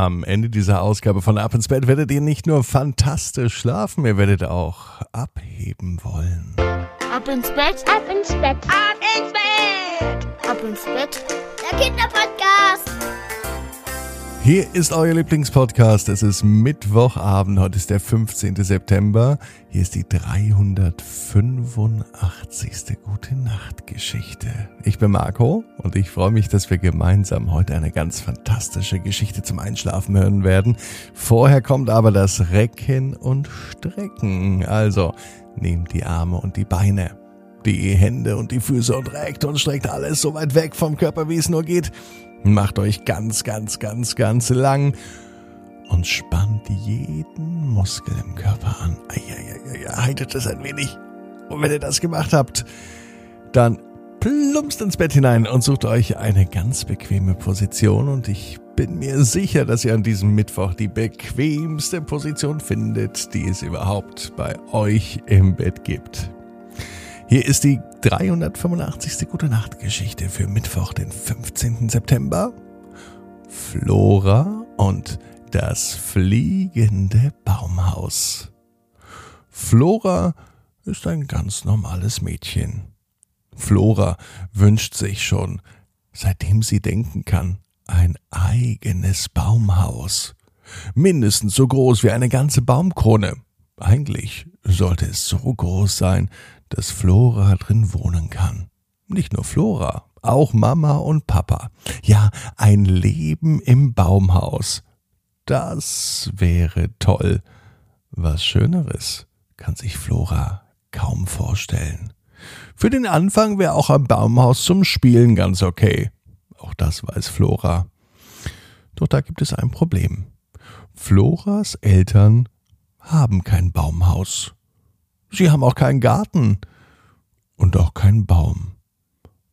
Am Ende dieser Ausgabe von Ab ins Bett werdet ihr nicht nur fantastisch schlafen, ihr werdet auch abheben wollen. Ab ins Bett, ab ins Bett, ab ins Bett, ab ins Bett. Der Kinderpodcast. Hier ist euer Lieblingspodcast. Es ist Mittwochabend. Heute ist der 15. September. Hier ist die 385. Gute Nacht Geschichte. Ich bin Marco und ich freue mich, dass wir gemeinsam heute eine ganz fantastische Geschichte zum Einschlafen hören werden. Vorher kommt aber das Recken und Strecken. Also nehmt die Arme und die Beine die Hände und die Füße und reckt und streckt alles so weit weg vom Körper, wie es nur geht. Macht euch ganz, ganz, ganz, ganz lang und spannt jeden Muskel im Körper an. Eieieiei, haltet es ein wenig. Und wenn ihr das gemacht habt, dann plumpst ins Bett hinein und sucht euch eine ganz bequeme Position und ich bin mir sicher, dass ihr an diesem Mittwoch die bequemste Position findet, die es überhaupt bei euch im Bett gibt. Hier ist die 385. Gute Nacht Geschichte für Mittwoch, den 15. September. Flora und das fliegende Baumhaus. Flora ist ein ganz normales Mädchen. Flora wünscht sich schon, seitdem sie denken kann, ein eigenes Baumhaus. Mindestens so groß wie eine ganze Baumkrone. Eigentlich sollte es so groß sein, dass Flora drin wohnen kann. Nicht nur Flora, auch Mama und Papa. Ja, ein Leben im Baumhaus. Das wäre toll. Was Schöneres kann sich Flora kaum vorstellen. Für den Anfang wäre auch ein Baumhaus zum Spielen ganz okay. Auch das weiß Flora. Doch da gibt es ein Problem. Floras Eltern haben kein Baumhaus. Sie haben auch keinen Garten und auch keinen Baum.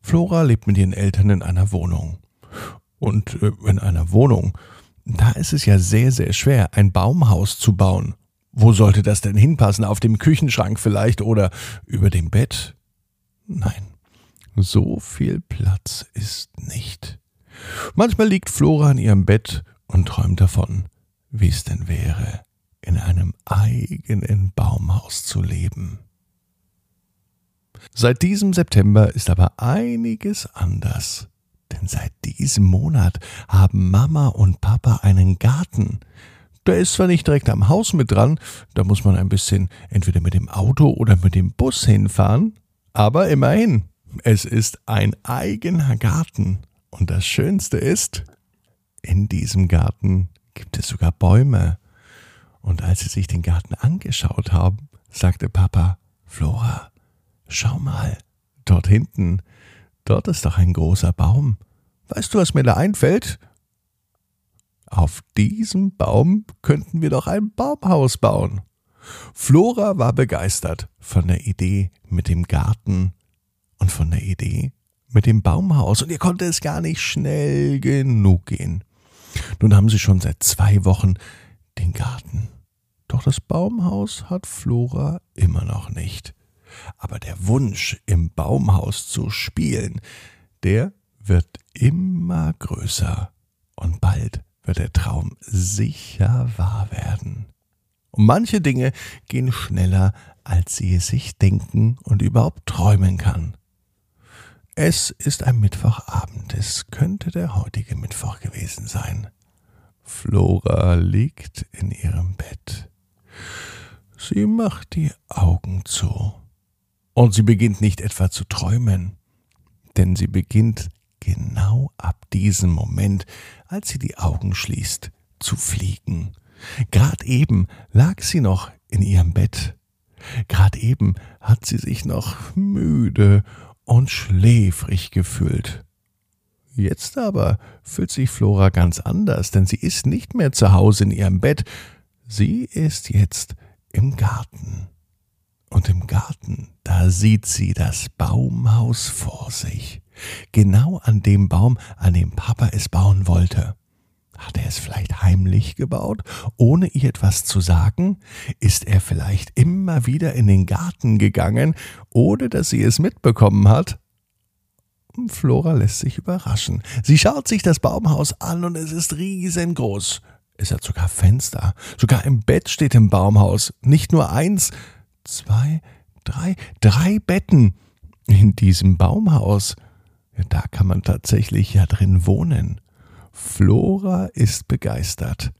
Flora lebt mit ihren Eltern in einer Wohnung. Und äh, in einer Wohnung, da ist es ja sehr, sehr schwer, ein Baumhaus zu bauen. Wo sollte das denn hinpassen? Auf dem Küchenschrank vielleicht oder über dem Bett? Nein, so viel Platz ist nicht. Manchmal liegt Flora in ihrem Bett und träumt davon, wie es denn wäre, in einem eigenen Baumhaus zu leben. Seit diesem September ist aber einiges anders. Denn seit diesem Monat haben Mama und Papa einen Garten. Der ist zwar nicht direkt am Haus mit dran, da muss man ein bisschen entweder mit dem Auto oder mit dem Bus hinfahren, aber immerhin, es ist ein eigener Garten. Und das Schönste ist, in diesem Garten gibt es sogar Bäume. Und als sie sich den Garten angeschaut haben, sagte Papa, Flora, schau mal, dort hinten, dort ist doch ein großer Baum. Weißt du, was mir da einfällt? Auf diesem Baum könnten wir doch ein Baumhaus bauen. Flora war begeistert von der Idee mit dem Garten und von der Idee mit dem Baumhaus, und ihr konnte es gar nicht schnell genug gehen. Nun haben sie schon seit zwei Wochen den Garten. Doch das Baumhaus hat Flora immer noch nicht. Aber der Wunsch, im Baumhaus zu spielen, der wird immer größer. Und bald wird der Traum sicher wahr werden. Und manche Dinge gehen schneller, als sie es sich denken und überhaupt träumen kann. Es ist ein Mittwochabend. Es könnte der heutige Mittwoch gewesen sein. Flora liegt in ihrem Bett. Sie macht die Augen zu. Und sie beginnt nicht etwa zu träumen, denn sie beginnt genau ab diesem Moment, als sie die Augen schließt, zu fliegen. Grad eben lag sie noch in ihrem Bett. Grad eben hat sie sich noch müde und schläfrig gefühlt. Jetzt aber fühlt sich Flora ganz anders, denn sie ist nicht mehr zu Hause in ihrem Bett, sie ist jetzt im Garten. Und im Garten, da sieht sie das Baumhaus vor sich. Genau an dem Baum, an dem Papa es bauen wollte. Hat er es vielleicht heimlich gebaut, ohne ihr etwas zu sagen? Ist er vielleicht immer wieder in den Garten gegangen, ohne dass sie es mitbekommen hat? Flora lässt sich überraschen. Sie schaut sich das Baumhaus an und es ist riesengroß. Es hat sogar Fenster. Sogar im Bett steht im Baumhaus. Nicht nur eins, zwei, drei, drei Betten in diesem Baumhaus. Ja, da kann man tatsächlich ja drin wohnen. Flora ist begeistert.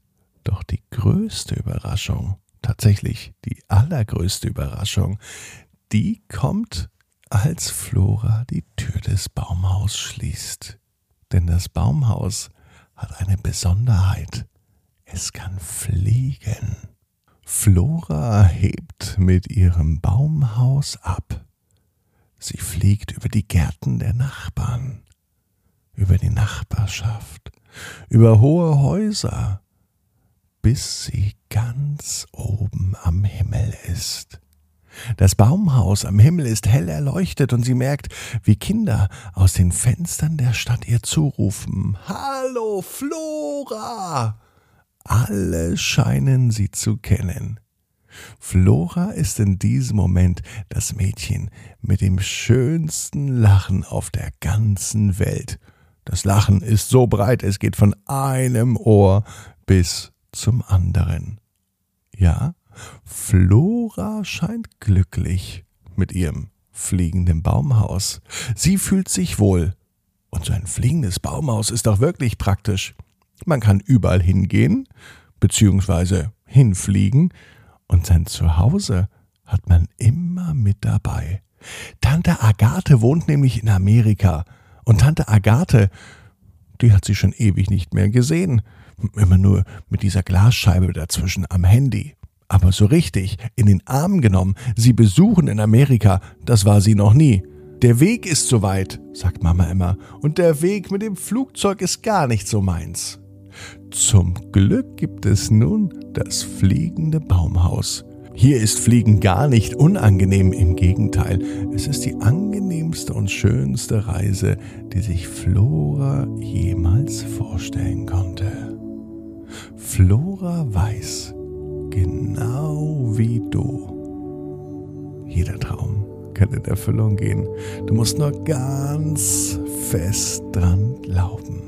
Doch die größte Überraschung, tatsächlich die allergrößte Überraschung, die kommt, als Flora die Tür des Baumhaus schließt. Denn das Baumhaus hat eine Besonderheit. Es kann fliegen. Flora hebt mit ihrem Baumhaus ab. Sie fliegt über die Gärten der Nachbarn, über die Nachbarschaft, über hohe Häuser, bis sie ganz oben am Himmel ist. Das Baumhaus am Himmel ist hell erleuchtet und sie merkt, wie Kinder aus den Fenstern der Stadt ihr zurufen Hallo Flora. Alle scheinen sie zu kennen. Flora ist in diesem Moment das Mädchen mit dem schönsten Lachen auf der ganzen Welt. Das Lachen ist so breit, es geht von einem Ohr bis zum anderen. Ja, Flora scheint glücklich mit ihrem fliegenden Baumhaus. Sie fühlt sich wohl. Und so ein fliegendes Baumhaus ist doch wirklich praktisch. Man kann überall hingehen, beziehungsweise hinfliegen, und sein Zuhause hat man immer mit dabei. Tante Agathe wohnt nämlich in Amerika, und Tante Agathe, die hat sie schon ewig nicht mehr gesehen, immer nur mit dieser Glasscheibe dazwischen am Handy. Aber so richtig in den Arm genommen, sie besuchen in Amerika, das war sie noch nie. Der Weg ist so weit, sagt Mama immer, und der Weg mit dem Flugzeug ist gar nicht so meins. Zum Glück gibt es nun das fliegende Baumhaus. Hier ist Fliegen gar nicht unangenehm, im Gegenteil, es ist die angenehmste und schönste Reise, die sich Flora jemals vorstellen konnte. Flora weiß, genau wie du. Jeder Traum kann in Erfüllung gehen. Du musst nur ganz fest dran glauben.